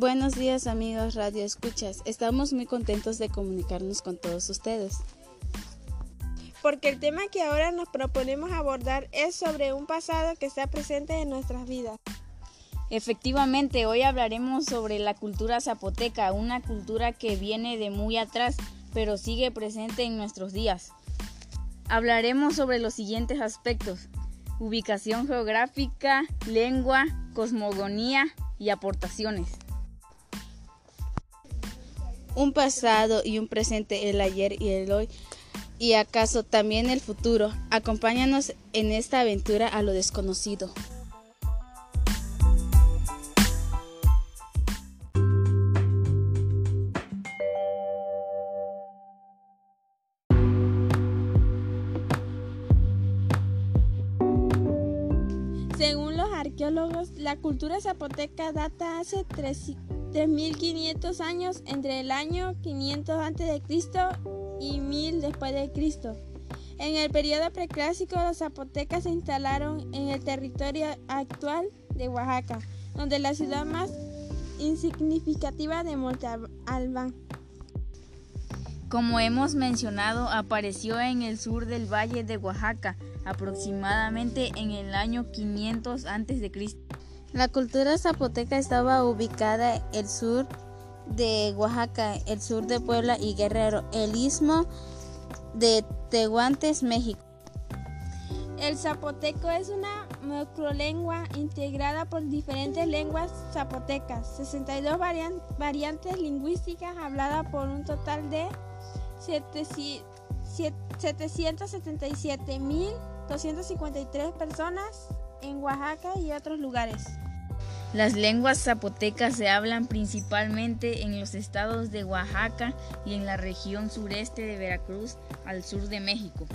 Buenos días amigos Radio Escuchas. Estamos muy contentos de comunicarnos con todos ustedes. Porque el tema que ahora nos proponemos abordar es sobre un pasado que está presente en nuestras vidas. Efectivamente, hoy hablaremos sobre la cultura zapoteca, una cultura que viene de muy atrás, pero sigue presente en nuestros días. Hablaremos sobre los siguientes aspectos. Ubicación geográfica, lengua, cosmogonía y aportaciones un pasado y un presente, el ayer y el hoy, y acaso también el futuro. Acompáñanos en esta aventura a lo desconocido. Según los arqueólogos, la cultura zapoteca data hace 3.500 años entre el año 500 a.C. y 1000 después de Cristo. En el periodo preclásico, los zapotecas se instalaron en el territorio actual de Oaxaca, donde la ciudad más insignificativa de Montalbán. Como hemos mencionado, apareció en el sur del valle de Oaxaca, aproximadamente en el año 500 a.C. La cultura zapoteca estaba ubicada el sur de Oaxaca, el sur de Puebla y Guerrero, el istmo de Tehuantes, México. El zapoteco es una macrolengua integrada por diferentes lenguas zapotecas, 62 variantes lingüísticas habladas por un total de 777.253 personas en Oaxaca y otros lugares. Las lenguas zapotecas se hablan principalmente en los estados de Oaxaca y en la región sureste de Veracruz, al sur de México.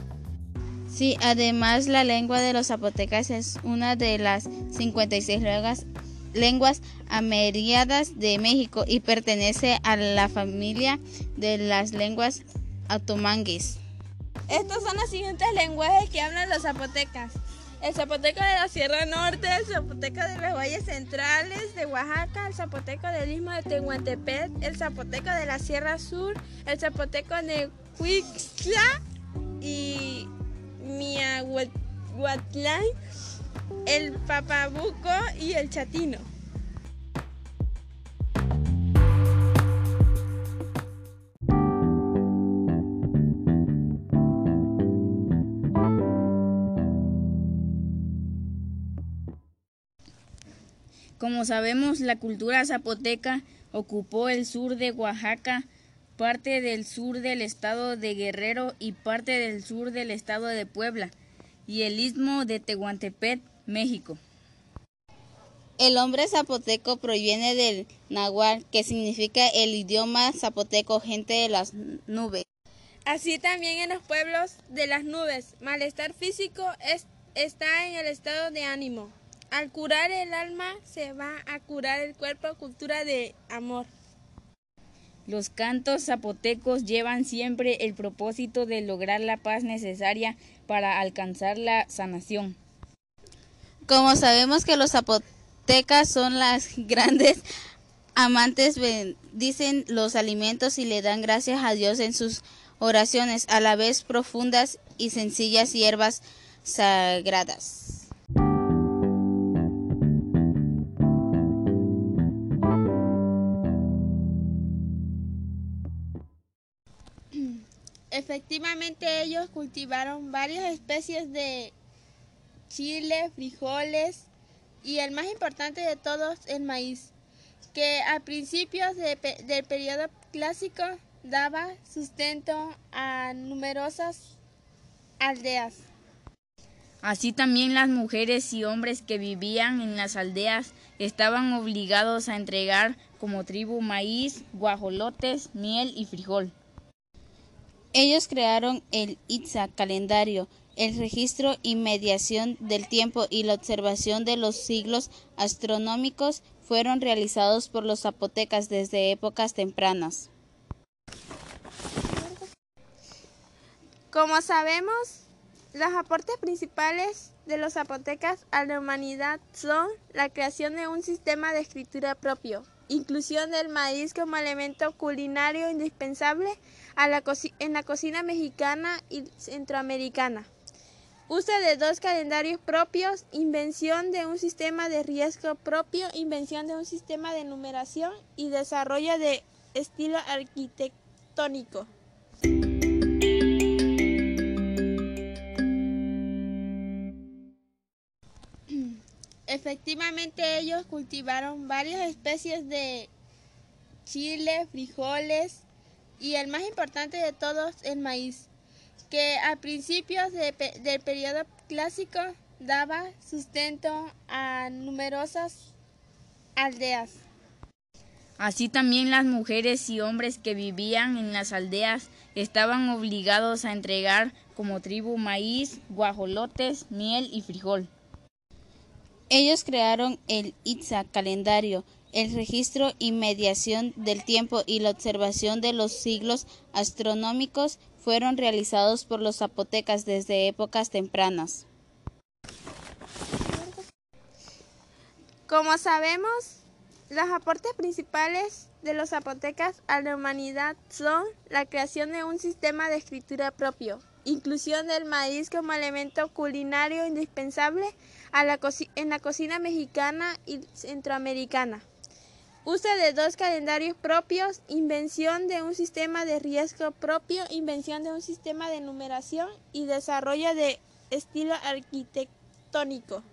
Sí, además la lengua de los zapotecas es una de las 56 lenguas, lenguas ameriadas de México y pertenece a la familia de las lenguas otomangues. Estos son los siguientes lenguajes que hablan los zapotecas el zapoteco de la Sierra Norte, el zapoteco de los valles centrales de Oaxaca, el zapoteco del istmo de Tehuantepec, el zapoteco de la Sierra Sur, el zapoteco de Huixla y Miahuatlán, el Papabuco y el Chatino. Como sabemos, la cultura zapoteca ocupó el sur de Oaxaca, parte del sur del estado de Guerrero y parte del sur del estado de Puebla y el istmo de Tehuantepec, México. El nombre zapoteco proviene del náhuatl, que significa el idioma zapoteco, gente de las nubes. Así también en los pueblos de las nubes, malestar físico está en el estado de ánimo. Al curar el alma se va a curar el cuerpo, cultura de amor. Los cantos zapotecos llevan siempre el propósito de lograr la paz necesaria para alcanzar la sanación. Como sabemos que los zapotecas son las grandes amantes, bendicen los alimentos y le dan gracias a Dios en sus oraciones, a la vez profundas y sencillas hierbas sagradas. Efectivamente ellos cultivaron varias especies de chile, frijoles y el más importante de todos el maíz, que a principios del periodo clásico daba sustento a numerosas aldeas. Así también las mujeres y hombres que vivían en las aldeas estaban obligados a entregar como tribu maíz, guajolotes, miel y frijol. Ellos crearon el Itza calendario, el registro y mediación del tiempo y la observación de los siglos astronómicos fueron realizados por los zapotecas desde épocas tempranas. Como sabemos, los aportes principales de los zapotecas a la humanidad son la creación de un sistema de escritura propio, inclusión del maíz como elemento culinario indispensable en la cocina mexicana y centroamericana. Uso de dos calendarios propios, invención de un sistema de riesgo propio, invención de un sistema de numeración y desarrollo de estilo arquitectónico. Efectivamente ellos cultivaron varias especies de chile, frijoles y el más importante de todos el maíz que a principios del periodo clásico daba sustento a numerosas aldeas. Así también las mujeres y hombres que vivían en las aldeas estaban obligados a entregar como tribu maíz, guajolotes, miel y frijol. Ellos crearon el Itza calendario, el registro y mediación del tiempo y la observación de los siglos astronómicos fueron realizados por los zapotecas desde épocas tempranas. Como sabemos, los aportes principales de los zapotecas a la humanidad son la creación de un sistema de escritura propio, inclusión del maíz como elemento culinario indispensable en la cocina mexicana y centroamericana. Uso de dos calendarios propios, invención de un sistema de riesgo propio, invención de un sistema de numeración y desarrollo de estilo arquitectónico.